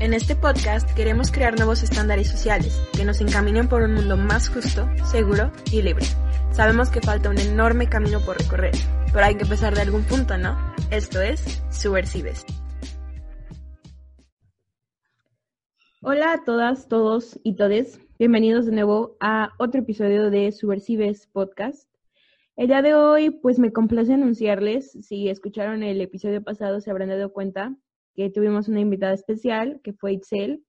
En este podcast queremos crear nuevos estándares sociales que nos encaminen por un mundo más justo, seguro y libre. Sabemos que falta un enorme camino por recorrer, pero hay que empezar de algún punto, ¿no? Esto es Subversives. Hola a todas, todos y todes. Bienvenidos de nuevo a otro episodio de Subversives Podcast. El día de hoy, pues me complace anunciarles, si escucharon el episodio pasado se habrán dado cuenta que tuvimos una invitada especial, que fue Itzel.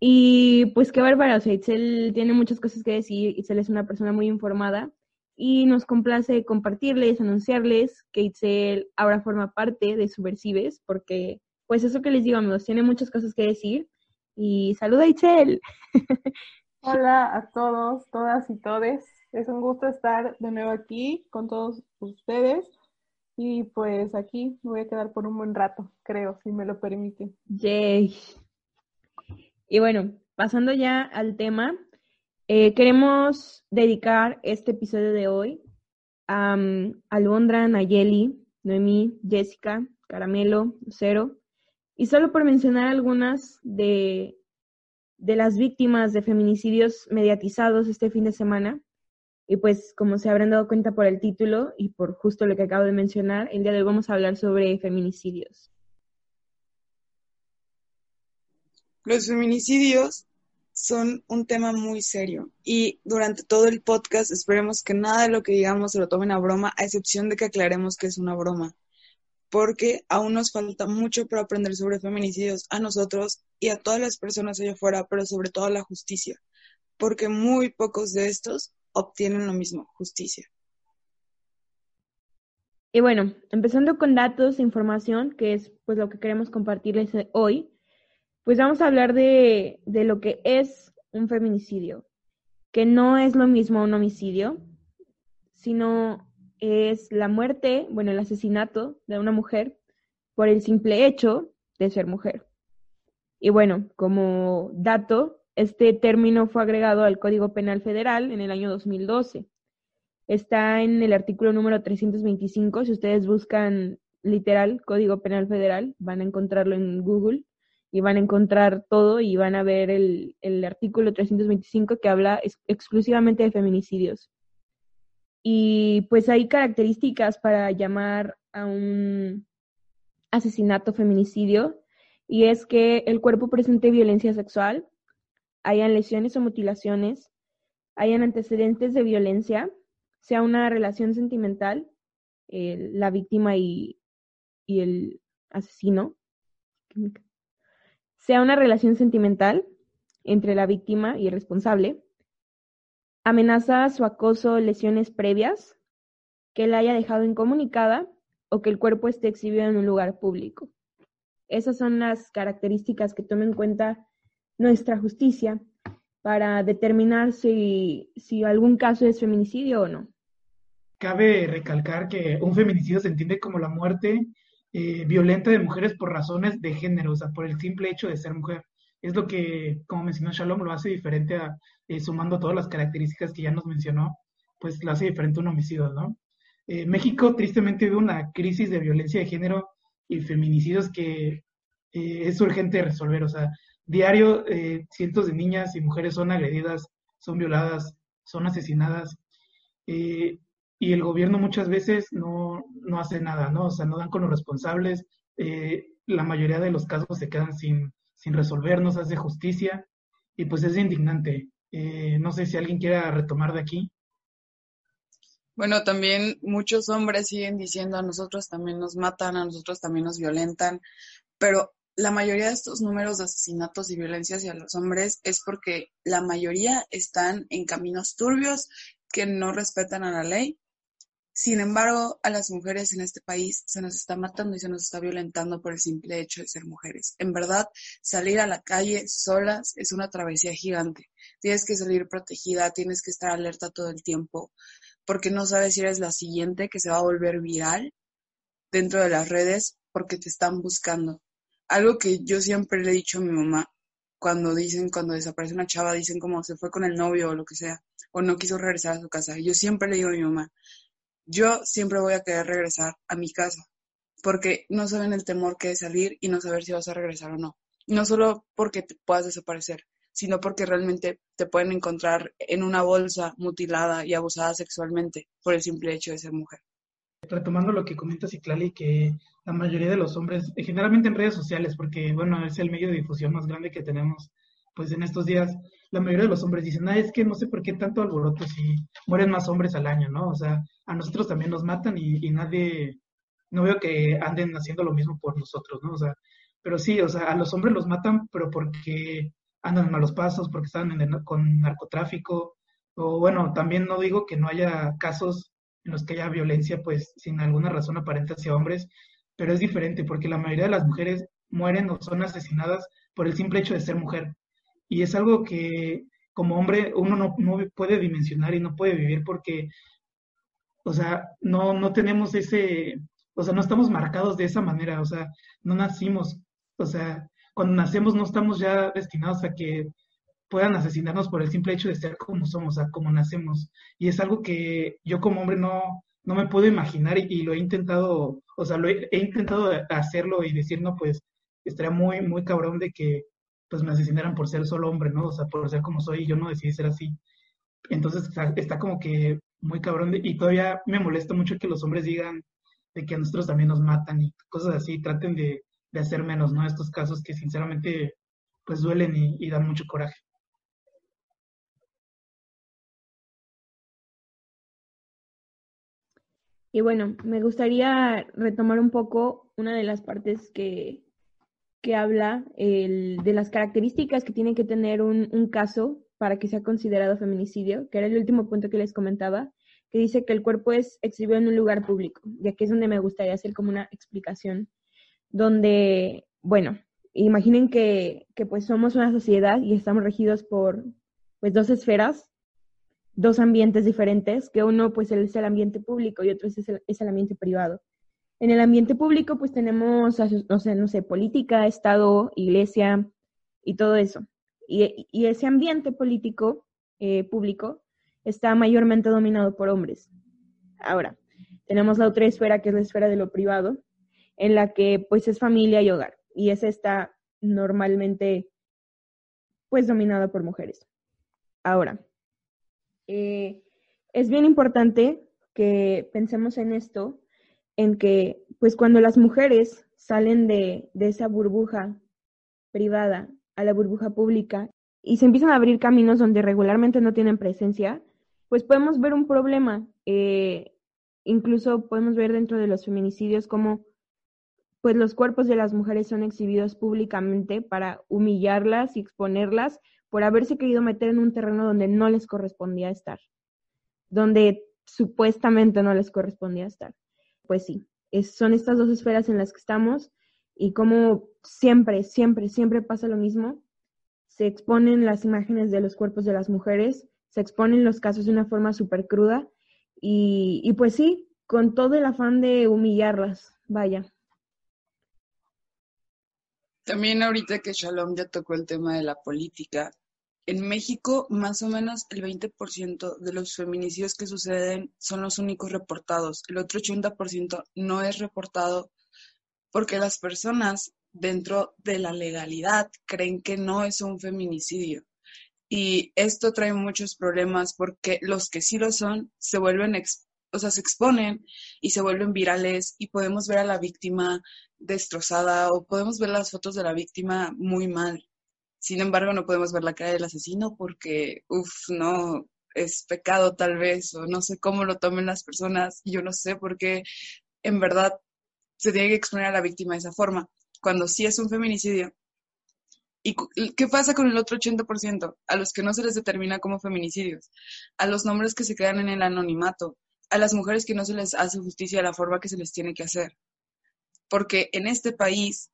Y pues qué bárbaro, o sea, Itzel tiene muchas cosas que decir, Itzel es una persona muy informada y nos complace compartirles, anunciarles que Itzel ahora forma parte de Subversives, porque pues eso que les digo amigos, tiene muchas cosas que decir. Y saluda Itzel. Hola a todos, todas y todes. Es un gusto estar de nuevo aquí con todos ustedes. Y pues aquí me voy a quedar por un buen rato, creo, si me lo permiten. Yay. Y bueno, pasando ya al tema, eh, queremos dedicar este episodio de hoy a um, Alondra, Nayeli, Noemí, Jessica, Caramelo, Cero, y solo por mencionar algunas de, de las víctimas de feminicidios mediatizados este fin de semana, y pues como se habrán dado cuenta por el título y por justo lo que acabo de mencionar, el día de hoy vamos a hablar sobre feminicidios. Los feminicidios son un tema muy serio y durante todo el podcast esperemos que nada de lo que digamos se lo tomen a broma, a excepción de que aclaremos que es una broma, porque aún nos falta mucho para aprender sobre feminicidios a nosotros y a todas las personas allá afuera, pero sobre todo a la justicia, porque muy pocos de estos obtienen lo mismo, justicia. Y bueno, empezando con datos e información, que es pues lo que queremos compartirles hoy, pues vamos a hablar de, de lo que es un feminicidio, que no es lo mismo un homicidio, sino es la muerte, bueno, el asesinato de una mujer por el simple hecho de ser mujer. Y bueno, como dato, este término fue agregado al Código Penal Federal en el año 2012. Está en el artículo número 325. Si ustedes buscan literal Código Penal Federal, van a encontrarlo en Google y van a encontrar todo y van a ver el, artículo 325 que habla exclusivamente de feminicidios. Y pues hay características para llamar a un asesinato feminicidio y es que el cuerpo presente violencia sexual, hayan lesiones o mutilaciones, hayan antecedentes de violencia, sea una relación sentimental, la víctima y, y el asesino, sea una relación sentimental entre la víctima y el responsable, amenazas o acoso, lesiones previas, que la haya dejado incomunicada o que el cuerpo esté exhibido en un lugar público. Esas son las características que toma en cuenta nuestra justicia para determinar si, si algún caso es feminicidio o no. Cabe recalcar que un feminicidio se entiende como la muerte eh, violenta de mujeres por razones de género, o sea, por el simple hecho de ser mujer. Es lo que, como mencionó Shalom, lo hace diferente a, eh, sumando todas las características que ya nos mencionó, pues lo hace diferente a un homicidio, ¿no? Eh, México tristemente vive una crisis de violencia de género y feminicidios que es urgente resolver, o sea, Diario, eh, cientos de niñas y mujeres son agredidas, son violadas, son asesinadas. Eh, y el gobierno muchas veces no, no, hace nada, ¿no? O sea, no dan con los responsables. Eh, la mayoría de los casos se quedan sin, sin resolver, no se hace justicia. Y pues es indignante. no sé si alguien quiera retomar de aquí. Bueno, también muchos hombres siguen diciendo a nosotros también nos matan, a nosotros también nos violentan, pero la mayoría de estos números de asesinatos y violencia hacia los hombres es porque la mayoría están en caminos turbios que no respetan a la ley. Sin embargo, a las mujeres en este país se nos está matando y se nos está violentando por el simple hecho de ser mujeres. En verdad, salir a la calle solas es una travesía gigante. Tienes que salir protegida, tienes que estar alerta todo el tiempo, porque no sabes si eres la siguiente que se va a volver viral dentro de las redes porque te están buscando algo que yo siempre le he dicho a mi mamá, cuando dicen, cuando desaparece una chava, dicen como se fue con el novio o lo que sea, o no quiso regresar a su casa. Yo siempre le digo a mi mamá, yo siempre voy a querer regresar a mi casa, porque no saben el temor que es salir y no saber si vas a regresar o no. no solo porque te puedas desaparecer, sino porque realmente te pueden encontrar en una bolsa mutilada y abusada sexualmente por el simple hecho de ser mujer. Retomando lo que comenta Ciclali, que la mayoría de los hombres, eh, generalmente en redes sociales, porque bueno, es el medio de difusión más grande que tenemos pues en estos días, la mayoría de los hombres dicen, ah, es que no sé por qué tanto alboroto si mueren más hombres al año, ¿no? O sea, a nosotros también nos matan y, y nadie, no veo que anden haciendo lo mismo por nosotros, ¿no? O sea, pero sí, o sea, a los hombres los matan, pero porque andan en malos pasos, porque están en con narcotráfico, o bueno, también no digo que no haya casos en los que haya violencia, pues sin alguna razón aparente hacia hombres, pero es diferente, porque la mayoría de las mujeres mueren o son asesinadas por el simple hecho de ser mujer. Y es algo que como hombre uno no, no puede dimensionar y no puede vivir porque, o sea, no, no tenemos ese, o sea, no estamos marcados de esa manera, o sea, no nacimos, o sea, cuando nacemos no estamos ya destinados a que puedan asesinarnos por el simple hecho de ser como somos, o sea, como nacemos. Y es algo que yo como hombre no, no me puedo imaginar y, lo he intentado, o sea, lo he, intentado hacerlo y decir, no, pues estaría muy, muy cabrón de que pues me asesinaran por ser solo hombre, ¿no? O sea, por ser como soy y yo no decidí ser así. Entonces está, como que muy cabrón y todavía me molesta mucho que los hombres digan de que a nosotros también nos matan y cosas así, traten de, de hacer menos, ¿no? Estos casos que sinceramente pues duelen y, dan mucho coraje. Y bueno, me gustaría retomar un poco una de las partes que, que habla el, de las características que tiene que tener un, un, caso para que sea considerado feminicidio, que era el último punto que les comentaba, que dice que el cuerpo es exhibido en un lugar público, y aquí es donde me gustaría hacer como una explicación donde, bueno, imaginen que, que, pues somos una sociedad y estamos regidos por pues dos esferas, dos ambientes diferentes, que uno pues es el ambiente público y otro es el, es el ambiente privado. En el ambiente público pues tenemos, no sé, no sé, política, Estado, iglesia y todo eso. Y, y ese ambiente político eh, público está mayormente dominado por hombres. Ahora, tenemos la otra esfera que es la esfera de lo privado, en la que pues es familia y hogar. Y esa está normalmente pues dominada por mujeres. Ahora, eh, es bien importante que pensemos en esto, en que pues cuando las mujeres salen de, de esa burbuja privada a la burbuja pública y se empiezan a abrir caminos donde regularmente no tienen presencia, pues podemos ver un problema. Eh, incluso podemos ver dentro de los feminicidios como pues los cuerpos de las mujeres son exhibidos públicamente para humillarlas y exponerlas por haberse querido meter en un terreno donde no les correspondía estar, donde supuestamente no les correspondía estar. Pues sí, son estas dos esferas en las que estamos y como siempre, siempre, siempre pasa lo mismo, se exponen las imágenes de los cuerpos de las mujeres, se exponen los casos de una forma súper cruda y, y pues sí, con todo el afán de humillarlas, vaya. También ahorita que Shalom ya tocó el tema de la política, en México más o menos el 20% de los feminicidios que suceden son los únicos reportados. El otro 80% no es reportado porque las personas dentro de la legalidad creen que no es un feminicidio. Y esto trae muchos problemas porque los que sí lo son se vuelven, o sea, se exponen y se vuelven virales y podemos ver a la víctima destrozada o podemos ver las fotos de la víctima muy mal. Sin embargo, no podemos ver la cara del asesino porque, uff, no, es pecado tal vez, o no sé cómo lo tomen las personas, yo no sé por qué en verdad se tiene que exponer a la víctima de esa forma, cuando sí es un feminicidio. ¿Y qué pasa con el otro 80%? A los que no se les determina como feminicidios, a los nombres que se quedan en el anonimato, a las mujeres que no se les hace justicia de la forma que se les tiene que hacer porque en este país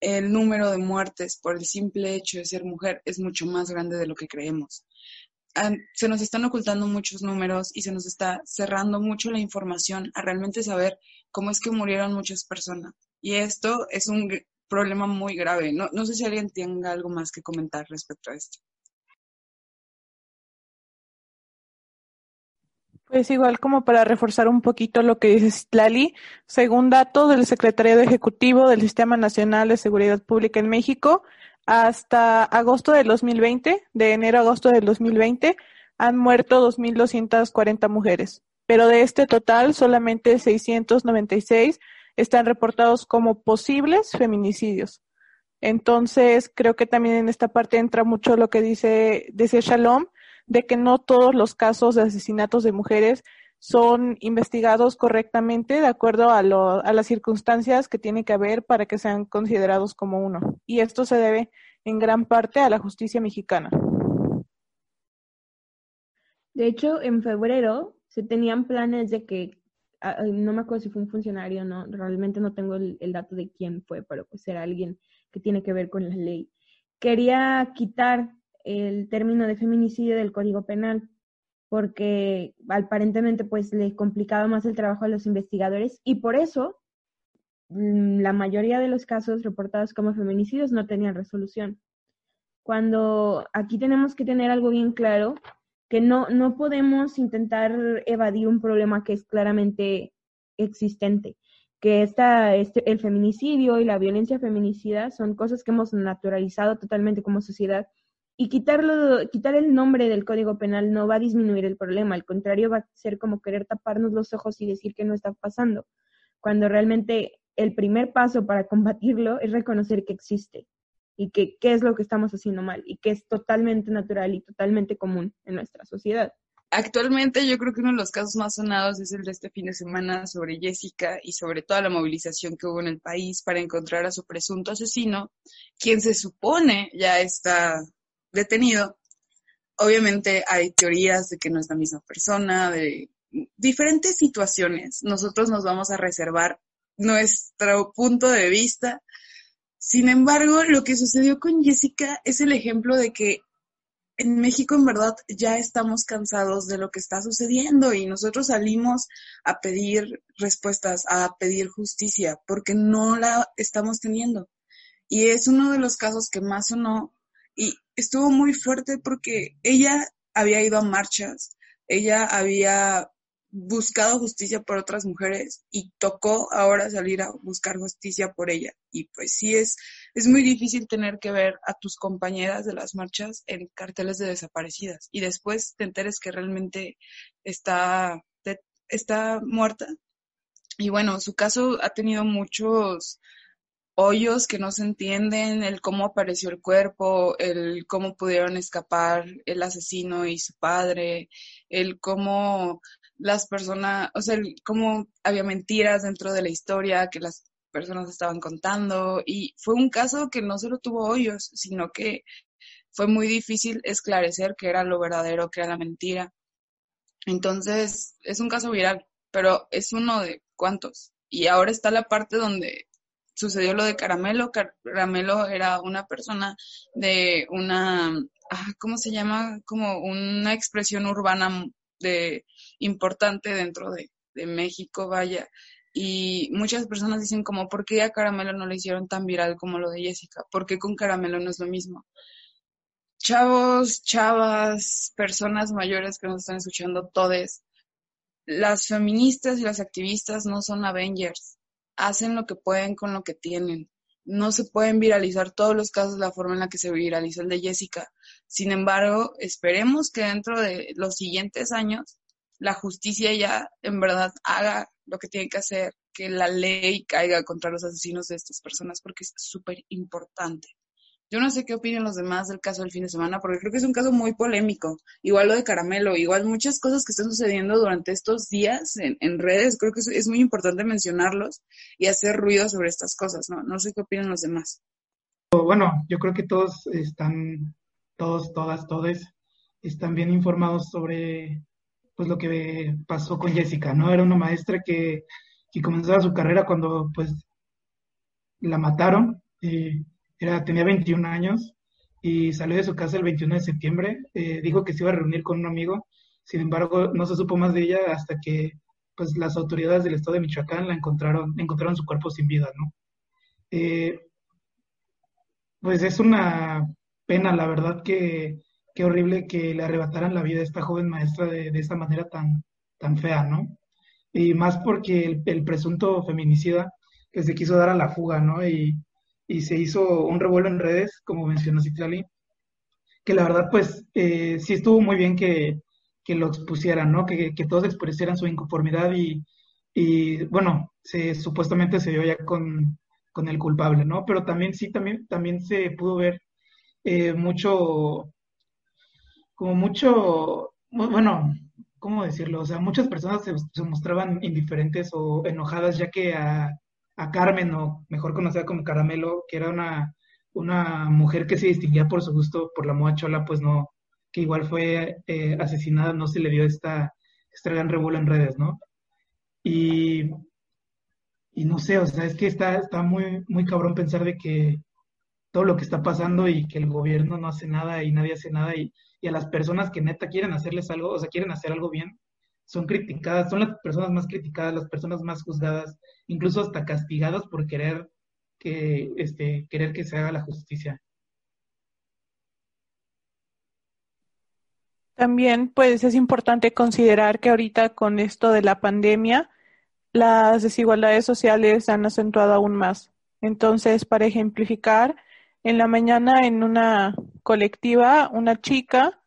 el número de muertes por el simple hecho de ser mujer es mucho más grande de lo que creemos. Se nos están ocultando muchos números y se nos está cerrando mucho la información a realmente saber cómo es que murieron muchas personas. Y esto es un problema muy grave. No, no sé si alguien tenga algo más que comentar respecto a esto. Pues igual como para reforzar un poquito lo que dice Lali, según datos del Secretariado Ejecutivo del Sistema Nacional de Seguridad Pública en México, hasta agosto del 2020, de enero a agosto del 2020, han muerto 2.240 mujeres, pero de este total solamente 696 están reportados como posibles feminicidios. Entonces, creo que también en esta parte entra mucho lo que dice, dice Shalom, de que no todos los casos de asesinatos de mujeres son investigados correctamente de acuerdo a, lo, a las circunstancias que tiene que haber para que sean considerados como uno. Y esto se debe en gran parte a la justicia mexicana. De hecho, en febrero se tenían planes de que, no me acuerdo si fue un funcionario, no, realmente no tengo el, el dato de quién fue, pero pues era alguien que tiene que ver con la ley. Quería quitar el término de feminicidio del Código Penal, porque aparentemente pues le complicaba más el trabajo a los investigadores y por eso mm, la mayoría de los casos reportados como feminicidios no tenían resolución. Cuando aquí tenemos que tener algo bien claro, que no, no podemos intentar evadir un problema que es claramente existente, que esta, este, el feminicidio y la violencia feminicida son cosas que hemos naturalizado totalmente como sociedad y quitarlo, quitar el nombre del Código Penal no va a disminuir el problema, al contrario va a ser como querer taparnos los ojos y decir que no está pasando, cuando realmente el primer paso para combatirlo es reconocer que existe y que qué es lo que estamos haciendo mal y que es totalmente natural y totalmente común en nuestra sociedad. Actualmente yo creo que uno de los casos más sonados es el de este fin de semana sobre Jessica y sobre toda la movilización que hubo en el país para encontrar a su presunto asesino, quien se supone ya está detenido. Obviamente hay teorías de que no es la misma persona, de diferentes situaciones. Nosotros nos vamos a reservar nuestro punto de vista. Sin embargo, lo que sucedió con Jessica es el ejemplo de que en México en verdad ya estamos cansados de lo que está sucediendo y nosotros salimos a pedir respuestas, a pedir justicia, porque no la estamos teniendo. Y es uno de los casos que más sonó y estuvo muy fuerte porque ella había ido a marchas, ella había buscado justicia por otras mujeres y tocó ahora salir a buscar justicia por ella. Y pues sí es, es muy difícil tener que ver a tus compañeras de las marchas en carteles de desaparecidas y después te enteres que realmente está, está muerta. Y bueno, su caso ha tenido muchos, hoyos que no se entienden, el cómo apareció el cuerpo, el cómo pudieron escapar el asesino y su padre, el cómo las personas, o sea, el cómo había mentiras dentro de la historia que las personas estaban contando y fue un caso que no solo tuvo hoyos, sino que fue muy difícil esclarecer qué era lo verdadero, qué era la mentira. Entonces, es un caso viral, pero es uno de cuantos. Y ahora está la parte donde sucedió lo de Caramelo. Caramelo era una persona de una, ah, ¿cómo se llama? Como una expresión urbana de importante dentro de, de México, vaya. Y muchas personas dicen como, ¿por qué a Caramelo no lo hicieron tan viral como lo de Jessica? ¿Por qué con Caramelo no es lo mismo? Chavos, chavas, personas mayores que nos están escuchando, todes, las feministas y las activistas no son Avengers hacen lo que pueden con lo que tienen. No se pueden viralizar todos los casos de la forma en la que se viralizó el de Jessica. Sin embargo, esperemos que dentro de los siguientes años la justicia ya en verdad haga lo que tiene que hacer, que la ley caiga contra los asesinos de estas personas, porque es súper importante. Yo no sé qué opinan los demás del caso del fin de semana, porque creo que es un caso muy polémico. Igual lo de Caramelo, igual muchas cosas que están sucediendo durante estos días en, redes, creo que es, muy importante mencionarlos y hacer ruido sobre estas cosas, ¿no? No sé qué opinan los demás. Bueno, yo creo que todos están, todos, todas, todes, están bien informados sobre pues lo que pasó con Jessica, ¿no? Era una maestra que, que comenzaba su carrera cuando pues la mataron. y tenía 21 años y salió de su casa el 21 de septiembre. Eh, dijo que se iba a reunir con un amigo. Sin embargo, no se supo más de ella hasta que pues, las autoridades del estado de Michoacán la encontraron, encontraron su cuerpo sin vida, ¿no? Eh, pues es una pena, la verdad, que, qué horrible que le arrebataran la vida a esta joven maestra de, de esa manera tan, tan fea, ¿no? Y más porque el, presunto feminicida que se quiso dar a la fuga, ¿no? Y se hizo un revuelo en redes, como mencionó Citlali, que la verdad, pues, eh, sí estuvo muy bien que, que lo expusieran, ¿no? Que, que todos expresaran su inconformidad y, y bueno, se, supuestamente se dio ya con, con el culpable, ¿no? Pero también sí, también, también se pudo ver eh, mucho, como mucho, bueno, ¿cómo decirlo? O sea, muchas personas se, se mostraban indiferentes o enojadas ya que a, a, Carmen, o mejor conocida como Caramelo, que era una, una mujer que se distinguía por su gusto por la moda chola, pues no, que igual fue eh, asesinada, no se le dio esta, esta gran revuelo en redes, ¿no? Y, y no sé, o sea, es que está, está muy, muy cabrón pensar de que todo lo que está pasando y que el gobierno no hace nada y nadie hace nada y, y a las personas que neta quieren hacerles algo, o sea, quieren hacer algo bien, son criticadas, son las personas más criticadas, las personas más juzgadas, incluso hasta castigadas por querer que, este, querer que se haga la justicia. También, pues, es importante considerar que ahorita con esto de la pandemia, las desigualdades sociales se han acentuado aún más. Entonces, para ejemplificar, en la mañana en una colectiva, una chica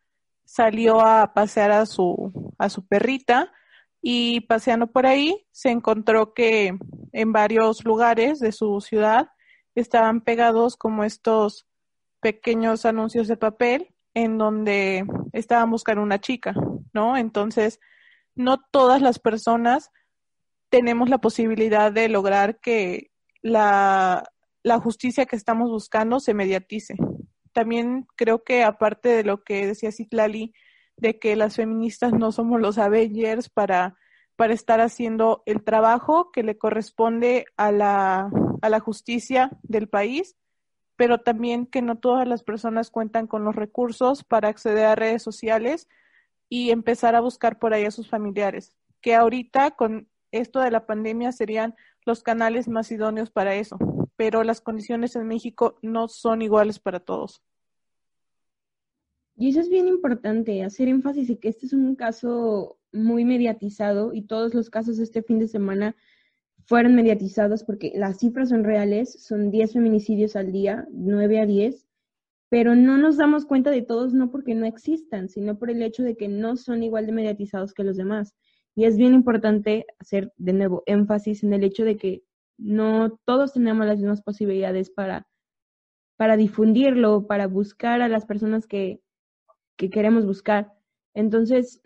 salió a pasear a su, a su perrita y paseando por ahí se encontró que en varios lugares de su ciudad estaban pegados como estos pequeños anuncios de papel en donde estaban buscando una chica, ¿no? Entonces, no todas las personas tenemos la posibilidad de lograr que la, justicia que estamos buscando se mediatice. También creo que aparte de lo que decía Citlali, de que las feministas no somos los Avengers para, para estar haciendo el trabajo que le corresponde a la, a la justicia del país, pero también que no todas las personas cuentan con los recursos para acceder a redes sociales y empezar a buscar por ahí a sus familiares, que ahorita con esto de la pandemia serían los canales más idóneos para eso, pero las condiciones en México no son iguales para todos. Y eso es bien importante, hacer énfasis en que este es un caso muy mediatizado y todos los casos este fin de semana fueron mediatizados porque las cifras son reales, son 10 feminicidios al día, 9 a 10, pero no nos damos cuenta de todos no porque no existan, sino por el hecho de que no son igual de mediatizados que los demás. Y es bien importante hacer de nuevo énfasis en el hecho de que no todos tenemos las mismas posibilidades para, para difundirlo, para buscar a las personas que, que queremos buscar. Entonces,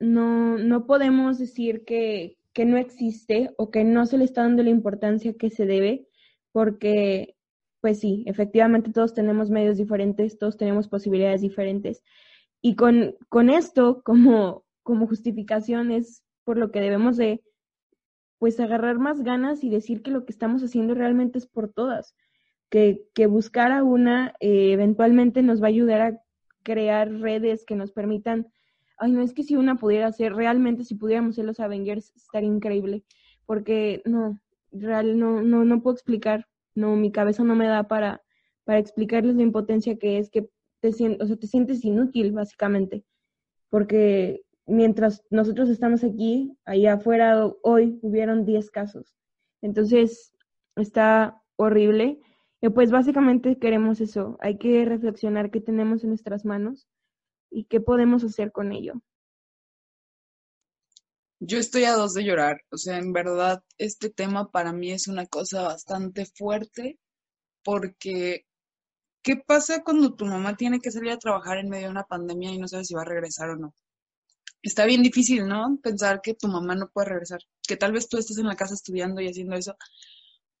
no, no podemos decir que, que no existe o que no se le está dando la importancia que se debe, porque, pues sí, efectivamente todos tenemos medios diferentes, todos tenemos posibilidades diferentes. Y con, con esto como, como justificación es por lo que debemos de pues agarrar más ganas y decir que lo que estamos haciendo realmente es por todas, que, que buscar a una eh, eventualmente nos va a ayudar a crear redes que nos permitan, ay, no es que si una pudiera ser, realmente si pudiéramos ser los Avengers estaría increíble, porque no, real, no, no, no puedo explicar, no, mi cabeza no me da para, para explicarles la impotencia que es que te, o sea, te sientes inútil, básicamente, porque mientras nosotros estamos aquí, allá afuera hoy hubieron 10 casos. Entonces, está horrible. Y pues básicamente queremos eso. Hay que reflexionar qué tenemos en nuestras manos y qué podemos hacer con ello. Yo estoy a dos de llorar. O sea, en verdad, este tema para mí es una cosa bastante fuerte porque ¿qué pasa cuando tu mamá tiene que salir a trabajar en medio de una pandemia y no sabe si va a regresar o no? está bien difícil, ¿no? Pensar que tu mamá no puede regresar, que tal vez tú estés en la casa estudiando y haciendo eso,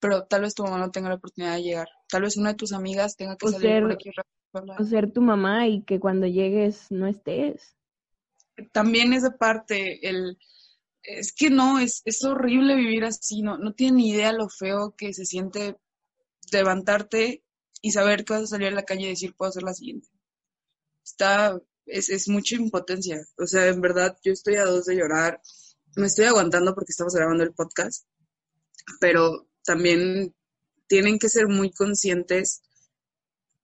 pero tal vez tu mamá no tenga la oportunidad de llegar. Tal vez una de tus amigas tenga que salir por aquí. O ser tu mamá y que cuando llegues no estés. También es de parte el es que no, es, es horrible vivir así, no, no tiene ni idea lo feo que se siente levantarte y saber que vas a salir a la calle y decir puedo hacer la siguiente. Está es, es mucha impotencia. O sea, en verdad, yo estoy a dos de llorar. Me estoy aguantando porque estamos grabando el podcast, pero también tienen que ser muy conscientes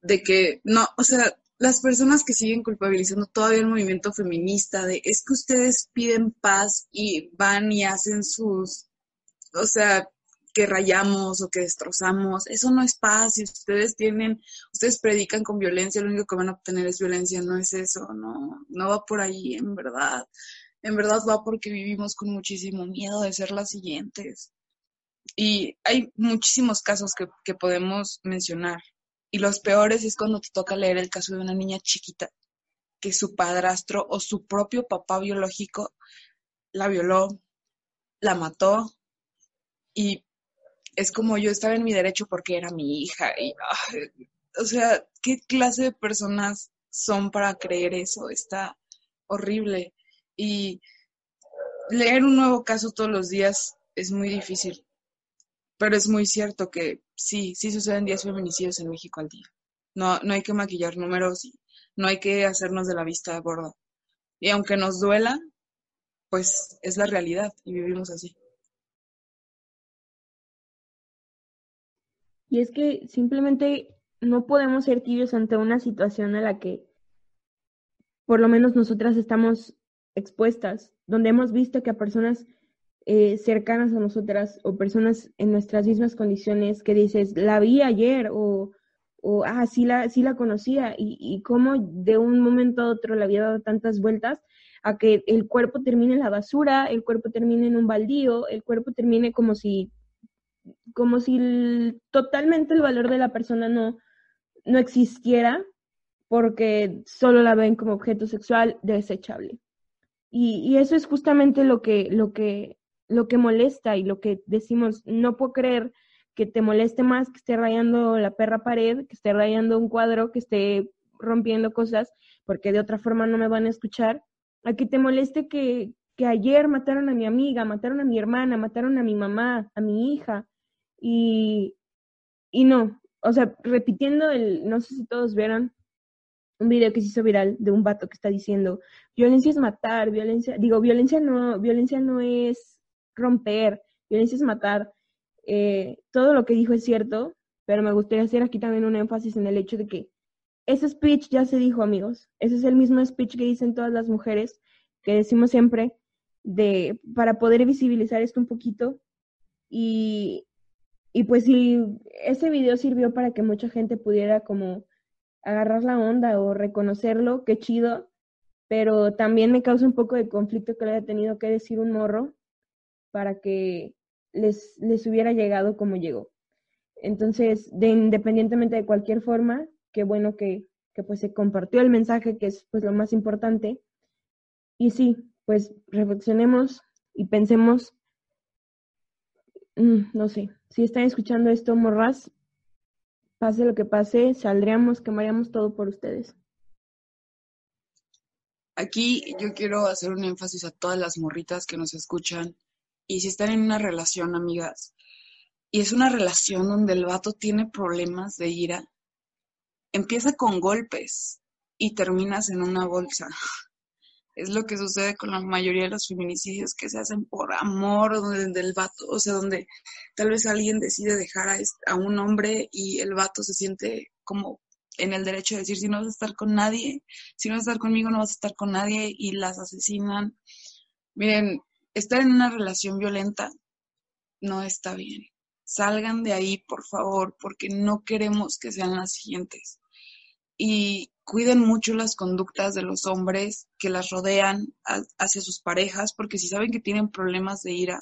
de que no, o sea, las personas que siguen culpabilizando todavía el movimiento feminista de es que ustedes piden paz y van y hacen sus, o sea, que rayamos o que destrozamos, eso no es paz. Si ustedes tienen, ustedes predican con violencia, lo único que van a obtener es violencia, no es eso, no, no va por ahí, en verdad. En verdad va porque vivimos con muchísimo miedo de ser las siguientes. Y hay muchísimos casos que, que podemos mencionar. Y los peores es cuando te toca leer el caso de una niña chiquita que su padrastro o su propio papá biológico la violó, la mató y es como yo estaba en mi derecho porque era mi hija y o sea, ¿qué clase de personas son para creer eso? Está horrible y leer un nuevo caso todos los días es muy difícil. Pero es muy cierto que sí, sí suceden 10 feminicidios en México al día. No, no hay que maquillar números y no hay que hacernos de la vista gorda. Y aunque nos duela, pues es la realidad y vivimos así. Y es que simplemente no podemos ser tibios ante una situación a la que por lo menos nosotras estamos expuestas, donde hemos visto que a personas eh, cercanas a nosotras o personas en nuestras mismas condiciones que dices, la vi ayer o, o ah, sí la, sí la conocía y, y cómo de un momento a otro le había dado tantas vueltas a que el cuerpo termine en la basura, el cuerpo termine en un baldío, el cuerpo termine como si, como si totalmente el valor de la persona no, no existiera porque solo la ven como objeto sexual desechable. Y, y, eso es justamente lo que, lo que lo que molesta y lo que decimos, no puedo creer que te moleste más que esté rayando la perra pared, que esté rayando un cuadro, que esté rompiendo cosas, porque de otra forma no me van a escuchar, a que te moleste que, que ayer mataron a mi amiga, mataron a mi hermana, mataron a mi mamá, a mi hija, y, y no, o sea, repitiendo el, no sé si todos vieron un video que se hizo viral de un vato que está diciendo, violencia es matar, violencia, digo, violencia no, violencia no es romper, violencia es matar. Eh, todo lo que dijo es cierto, pero me gustaría hacer aquí también un énfasis en el hecho de que ese speech ya se dijo, amigos. Ese es el mismo speech que dicen todas las mujeres, que decimos siempre, de para poder visibilizar esto un poquito. Y, y pues si ese video sirvió para que mucha gente pudiera como agarrar la onda o reconocerlo, qué chido, pero también me causa un poco de conflicto que le haya tenido que decir un morro para que les, les hubiera llegado como llegó. Entonces, de, independientemente de cualquier forma, qué bueno que, que pues se compartió el mensaje, que es pues lo más importante. Y sí, pues reflexionemos y pensemos, mm, no sé, si están escuchando esto, morras, pase lo que pase, saldríamos, quemaríamos todo por ustedes. Aquí yo quiero hacer un énfasis a todas las morritas que nos escuchan y si están en una relación, amigas, y es una relación donde el vato tiene problemas de ira, empieza con golpes y terminas en una bolsa. Es lo que sucede con la mayoría de los feminicidios que se hacen por amor del vato, o sea, donde tal vez alguien decide dejar a, a un hombre y el vato se siente como en el derecho de decir, si no vas a estar con nadie, si no vas a estar conmigo, no vas a estar con nadie, y las asesinan. Miren, estar en una relación violenta no está bien. Salgan de ahí, por favor, porque no queremos que sean las siguientes. Y cuiden mucho las conductas de los hombres que las rodean hacia sus parejas, porque si saben que tienen problemas de ira,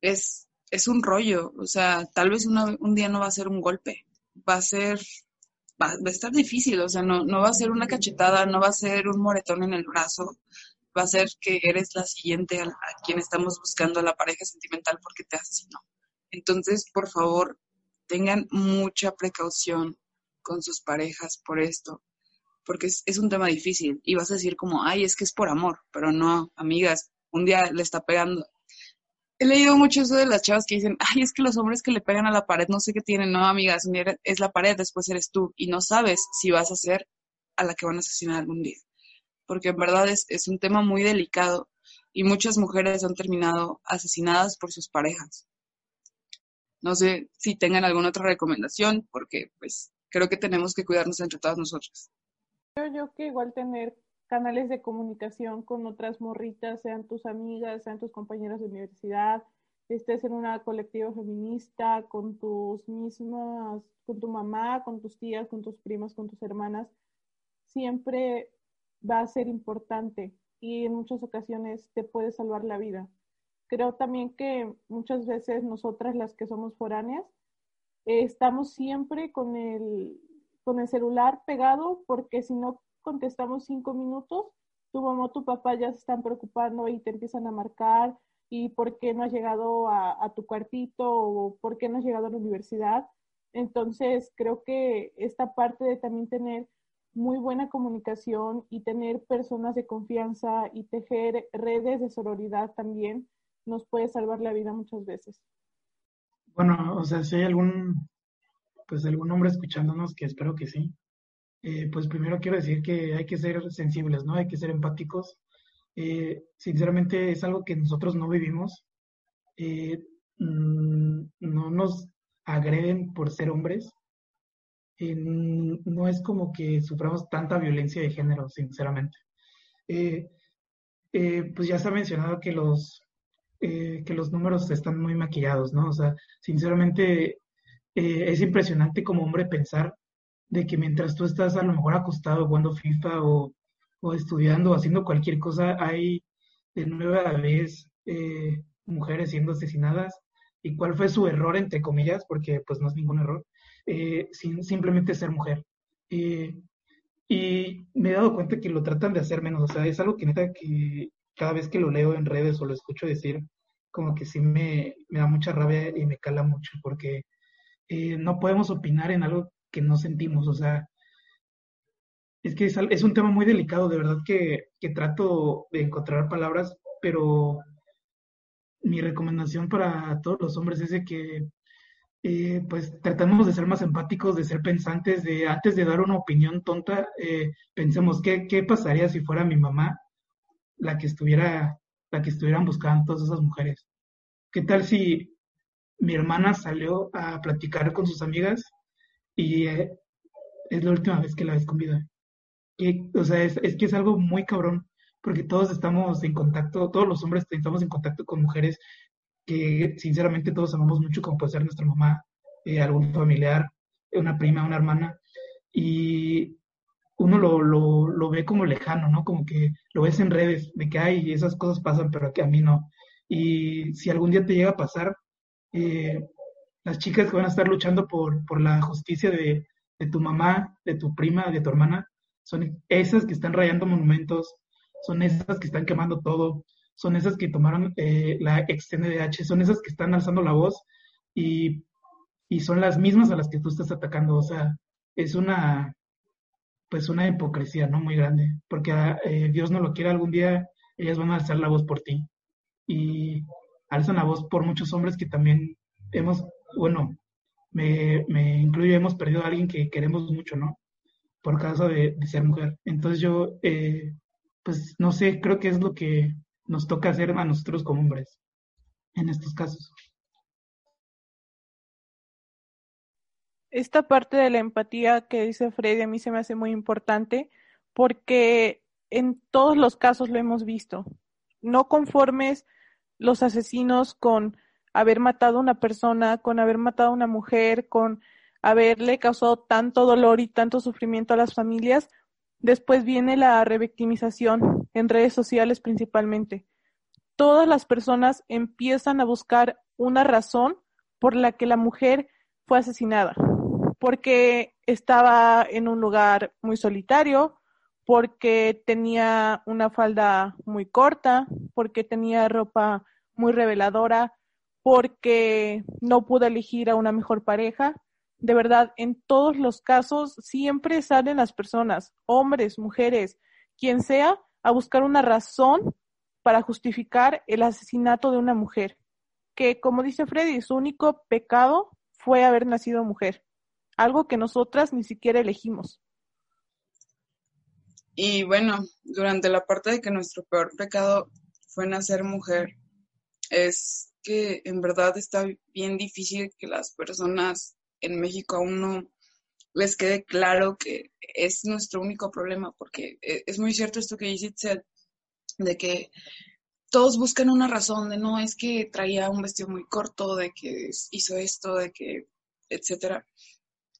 es, es un rollo. O sea, tal vez un día no va a ser un golpe, va a ser, va, a estar difícil, o sea, no, no va a ser una cachetada, no va a ser un moretón en el brazo, va a ser que eres la siguiente a, quien estamos buscando la pareja sentimental porque te asesinó. Entonces, por favor, tengan mucha precaución con sus parejas por esto, porque es, es, un tema difícil y vas a decir como, ay, es que es por amor, pero no, amigas, un día le está pegando. He leído mucho eso de las chavas que dicen, ay, es que los hombres que le pegan a la pared no sé qué tienen, no, amigas, es la pared, después eres tú y no sabes si vas a ser a la que van a asesinar algún día porque en verdad es, es un tema muy delicado y muchas mujeres han terminado asesinadas por sus parejas. No sé si tengan alguna otra recomendación, porque pues creo que tenemos que cuidarnos entre todas nosotras. Creo yo que igual tener canales de comunicación con otras morritas, sean tus amigas, sean tus compañeros de universidad, estés en una colectiva feminista, con tus mismas, con tu mamá, con tus tías, con tus primas, con tus hermanas, siempre va a ser importante y en muchas ocasiones te puede salvar la vida. Creo también que muchas veces nosotras las que somos foráneas eh, estamos siempre con el, con el celular pegado porque si no contestamos cinco minutos, tu mamá o tu papá ya se están preocupando y te empiezan a marcar y por qué no has llegado a, tu cuartito o por qué no has llegado a la universidad. Entonces, creo que esta parte de también tener muy buena comunicación y tener personas de confianza y tejer redes de sororidad también nos puede salvar la vida muchas veces. Bueno, o sea, si hay algún, pues algún hombre escuchándonos, que espero que sí, eh, pues primero quiero decir que hay que ser sensibles, ¿no? Hay que ser empáticos eh, sinceramente es algo que nosotros no vivimos. Eh, mm, no nos agreden por ser hombres. Eh, no es como que suframos tanta violencia de género, sinceramente. pues ya se ha mencionado que los, que los números están muy maquillados, ¿no? O sea, sinceramente es impresionante como hombre pensar de que mientras tú estás a lo mejor acostado jugando FIFA o o estudiando o haciendo cualquier cosa, hay de nueva vez eh, mujeres siendo asesinadas. ¿Y cuál fue su error, entre comillas? Porque pues no es ningún error, eh, sin, simplemente ser mujer. Eh, y me he dado cuenta que lo tratan de hacer menos, o sea, es algo que neta que cada vez que lo leo en redes o lo escucho decir, como que sí me, me da mucha rabia y me cala mucho, porque no podemos opinar en algo que no sentimos, o sea, es que es, un tema muy delicado, de verdad que, trato de encontrar palabras, pero mi recomendación para todos los hombres es de que eh, pues tratemos de ser más empáticos, de ser pensantes, de antes de dar una opinión tonta, eh, pensemos ¿qué, qué pasaría si fuera mi mamá la que estuviera, la que estuvieran buscando todas esas mujeres. ¿Qué tal si mi hermana salió a platicar con sus amigas y eh, es la última vez que la ves con vida? o sea, es, es, que es algo muy cabrón, porque todos estamos en contacto, todos los hombres estamos en contacto con mujeres que sinceramente todos amamos mucho, como puede ser nuestra mamá, eh, algún familiar, una prima, una hermana, y uno lo, lo, lo, ve como lejano, ¿no? Como que lo ves en redes, de que hay esas cosas pasan, pero que a mí no. Y si algún día te llega a pasar, eh, las chicas que van a estar luchando por, por la justicia de, de tu mamá, de tu prima, de tu hermana, son esas que están rayando monumentos, son esas que están quemando todo, son esas que tomaron eh, la ex CNDH, son esas que están alzando la voz y, y, son las mismas a las que tú estás atacando. O sea, es una, pues una hipocresía, ¿no? Muy grande, porque eh, Dios no lo quiere algún día, ellas van a alzar la voz por ti. Y alzan la voz por muchos hombres que también hemos, bueno, me, me incluyo, hemos perdido a alguien que queremos mucho, ¿no? por causa de, ser mujer. Entonces yo, eh, pues no sé, creo que es lo que nos toca hacer a nosotros como hombres en estos casos. Esta parte de la empatía que dice Freddy a mí se me hace muy importante porque en todos los casos lo hemos visto. No conformes los asesinos con haber matado a una persona, con haber matado a una mujer, con haberle causado tanto dolor y tanto sufrimiento a las familias, después viene la revictimización en redes sociales principalmente. Todas las personas empiezan a buscar una razón por la que la mujer fue asesinada, porque estaba en un lugar muy solitario, porque tenía una falda muy corta, porque tenía ropa muy reveladora, porque no pudo elegir a una mejor pareja de verdad, en todos los casos siempre salen las personas, hombres, mujeres, quien sea, a buscar una razón para justificar el asesinato de una mujer, que como dice Freddy, su único pecado fue haber nacido mujer, algo que nosotras ni siquiera elegimos. Y bueno, durante la parte de que nuestro peor pecado fue nacer mujer, es que en verdad está bien difícil que las personas en México aún no, les quede claro que es nuestro único problema, porque eh, es muy cierto esto que dice de que todos buscan una razón de no es que traía un vestido muy corto, de que hizo esto, de que, etcétera.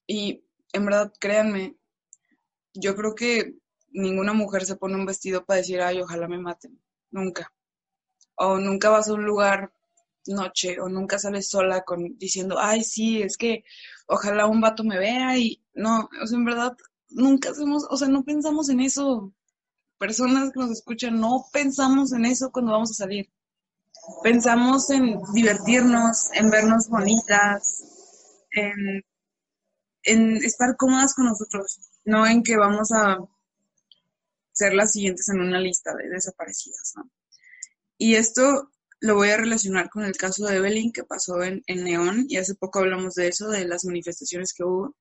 Y en verdad, créanme, yo creo que ninguna mujer se pone un vestido para decir, ay, ojalá me maten. Nunca. O nunca vas a un lugar noche o nunca sales sola con diciendo, ay, sí, es que ojalá un vato me vea y no, o sea, en verdad, nunca hacemos, o sea, no pensamos en eso. Personas que nos escuchan, no pensamos en eso cuando vamos a salir. Pensamos en divertirnos, en vernos bonitas, en, estar cómodas con nosotros, no en que vamos a ser las siguientes en una lista de desaparecidas. Y esto lo voy a relacionar con el caso de Evelyn que pasó en, en Neón y hace poco hablamos de eso, de las manifestaciones que hubo.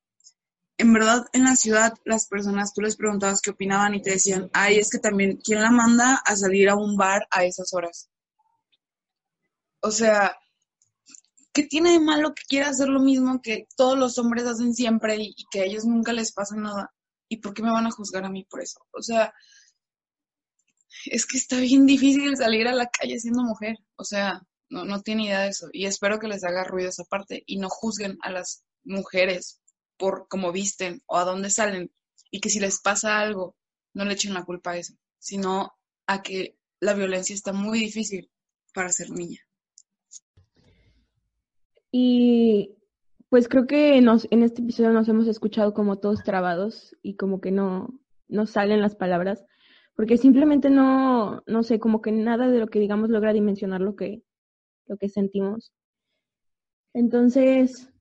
En verdad, en la ciudad, las personas, tú les preguntabas qué opinaban y te decían, ay, es que también, ¿quién la manda a salir a un bar a esas horas? O sea, ¿qué tiene de malo que quiera hacer lo mismo que todos los hombres hacen siempre y, y que a ellos nunca les pasa nada? ¿Y por qué me van a juzgar a mí por eso? O sea, es que está bien difícil salir a la calle siendo mujer. O sea, no, no tiene idea de eso. Y espero que les haga ruido esa parte y no juzguen a las mujeres por cómo visten o a dónde salen. Y que si les pasa algo, no le echen la culpa a eso, sino a que la violencia está muy difícil para ser niña. Y pues creo que nos, en este episodio nos hemos escuchado como todos trabados y como que no, no salen las palabras porque simplemente no, no sé, como que nada de lo que digamos logra dimensionar lo que, lo que sentimos. Entonces,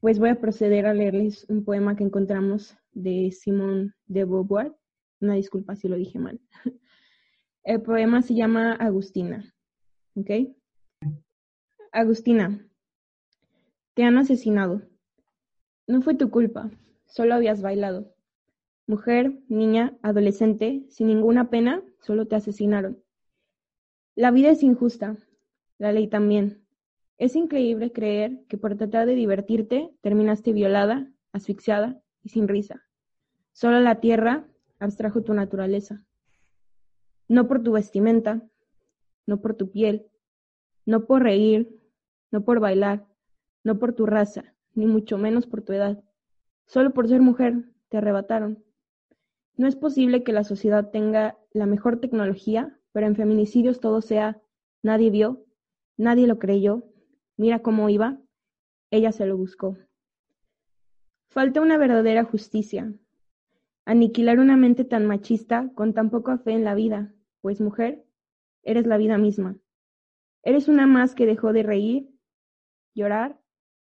pues voy a proceder a leerles un poema que encontramos de Simone de Beauvoir. Una disculpa si lo dije mal. El poema se llama Agustina. ¿Ok? Agustina, te han asesinado. No fue tu culpa, solo habías bailado. Mujer, niña, adolescente, sin ninguna pena, solo te asesinaron. La vida es injusta, la ley también. Es increíble creer que por tratar de divertirte terminaste violada, asfixiada y sin risa. Solo la tierra abstrajo tu naturaleza. No por tu vestimenta, no por tu piel, no por reír, no por bailar, no por tu raza, ni mucho menos por tu edad. Solo por ser mujer te arrebataron. No es posible que la sociedad tenga la mejor tecnología, pero en feminicidios todo sea nadie vio, nadie lo creyó, mira cómo iba, ella se lo buscó. Falta una verdadera justicia. Aniquilar una mente tan machista con tan poca fe en la vida, pues mujer, eres la vida misma. Eres una más que dejó de reír, llorar,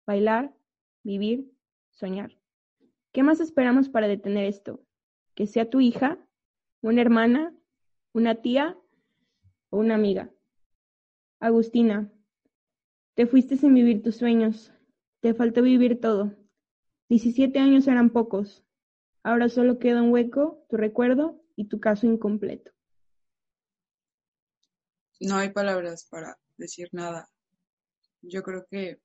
bailar, vivir, soñar. ¿Qué más esperamos para detener esto? Que sea tu hija, una hermana, una tía o una amiga. Agustina, te fuiste sin vivir tus sueños, te faltó vivir todo. Diecisiete años eran pocos, ahora solo queda un hueco, tu recuerdo y tu caso incompleto. No hay palabras para decir nada. Yo creo que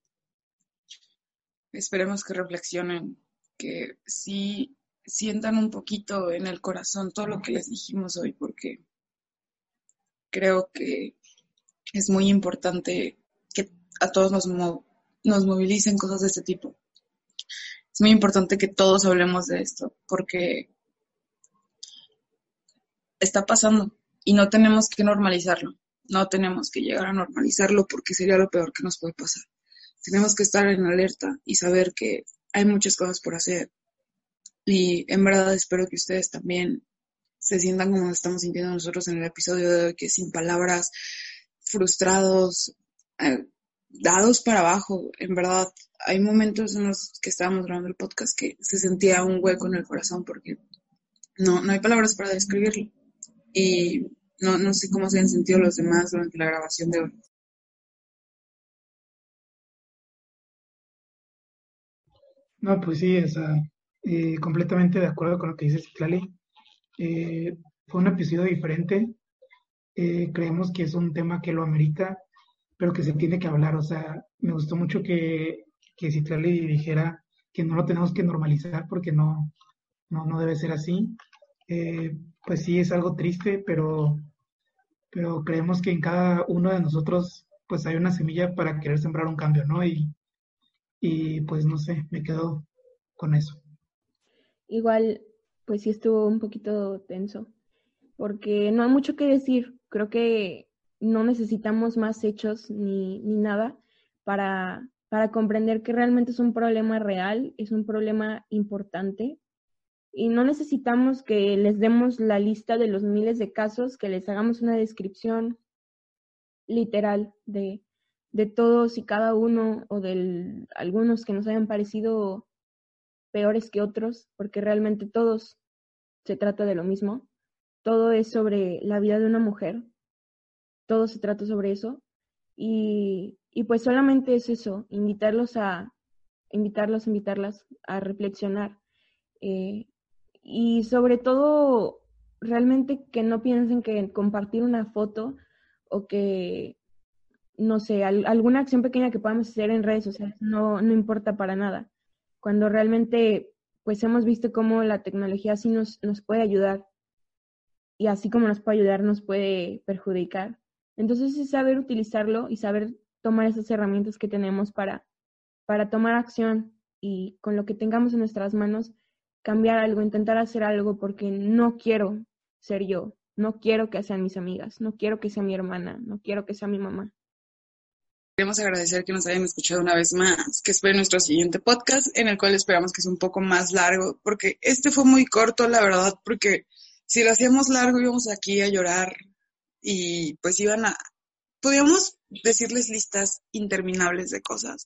esperemos que reflexionen, que sí sientan un poquito en el corazón todo lo que les dijimos hoy, porque creo que es muy importante que a todos nos, nos movilicen cosas de este tipo. Es muy importante que todos hablemos de esto, porque está pasando y no tenemos que normalizarlo. No tenemos que llegar a normalizarlo porque sería lo peor que nos puede pasar. Tenemos que estar en alerta y saber que hay muchas cosas por hacer, y en verdad espero que ustedes también se sientan como estamos sintiendo nosotros en el episodio de hoy, que sin palabras, frustrados, eh, dados para abajo. En verdad, hay momentos en los que estábamos grabando el podcast que se sentía un hueco en el corazón porque no, no hay palabras para describirlo. Y no, no sé cómo se han sentido los demás durante la grabación de hoy. No, pues sí, esa, eh, completamente de acuerdo con lo que dice Citlali. Eh, fue un episodio diferente. Eh, creemos que es un tema que lo amerita, pero que se tiene que hablar. O sea, me gustó mucho que, que Citlali dijera que no lo tenemos que normalizar porque no, no, no debe ser así. Eh, pues sí, es algo triste, pero, pero creemos que en cada uno de nosotros pues hay una semilla para querer sembrar un cambio, ¿no? Y, y pues no sé, me quedo con eso. Igual, pues sí estuvo un poquito tenso, porque no hay mucho que decir. Creo que no necesitamos más hechos ni, ni nada para, para comprender que realmente es un problema real, es un problema importante y no necesitamos que les demos la lista de los miles de casos, que les hagamos una descripción literal de, de todos y cada uno o de algunos que nos hayan parecido peores que otros, porque realmente todos se trata de lo mismo. Todo es sobre la vida de una mujer, todo se trata sobre eso. Y, y pues solamente es eso, invitarlos a, invitarlos, invitarlas a reflexionar. Eh, y sobre todo, realmente que no piensen que compartir una foto o que, no sé, alguna acción pequeña que podamos hacer en redes sociales no, no importa para nada. Cuando realmente, pues hemos visto cómo la tecnología sí nos, nos puede ayudar y así como nos puede ayudar, nos puede perjudicar. Entonces es saber utilizarlo y saber tomar esas herramientas que tenemos para, para tomar acción y con lo que tengamos en nuestras manos, cambiar algo, intentar hacer algo, porque no quiero ser yo, no quiero que sean mis amigas, no quiero que sea mi hermana, no quiero que sea mi mamá. Queremos agradecer que nos hayan escuchado una vez más, que esperen nuestro siguiente podcast, en el cual esperamos que sea un poco más largo, porque este fue muy corto, la verdad, porque si lo hacíamos largo íbamos aquí a llorar y pues iban a, podíamos decirles listas interminables de cosas,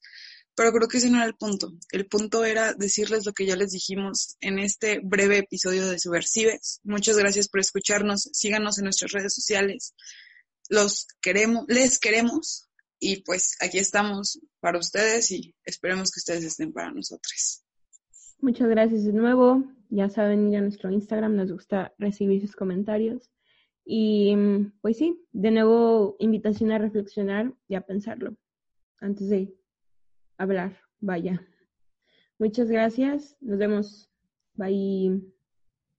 pero creo que ese no era el punto. El punto era decirles lo que ya les dijimos en este breve episodio de Subversives. Muchas gracias por escucharnos. Síganos en nuestras redes sociales. Los queremos, les queremos. Y pues aquí estamos para ustedes y esperemos que ustedes estén para nosotros. Muchas gracias de nuevo. Ya saben, ir a nuestro Instagram, nos gusta recibir sus comentarios. Y pues sí, de nuevo invitación a reflexionar y a pensarlo antes de hablar. Vaya. Muchas gracias. Nos vemos. Bye.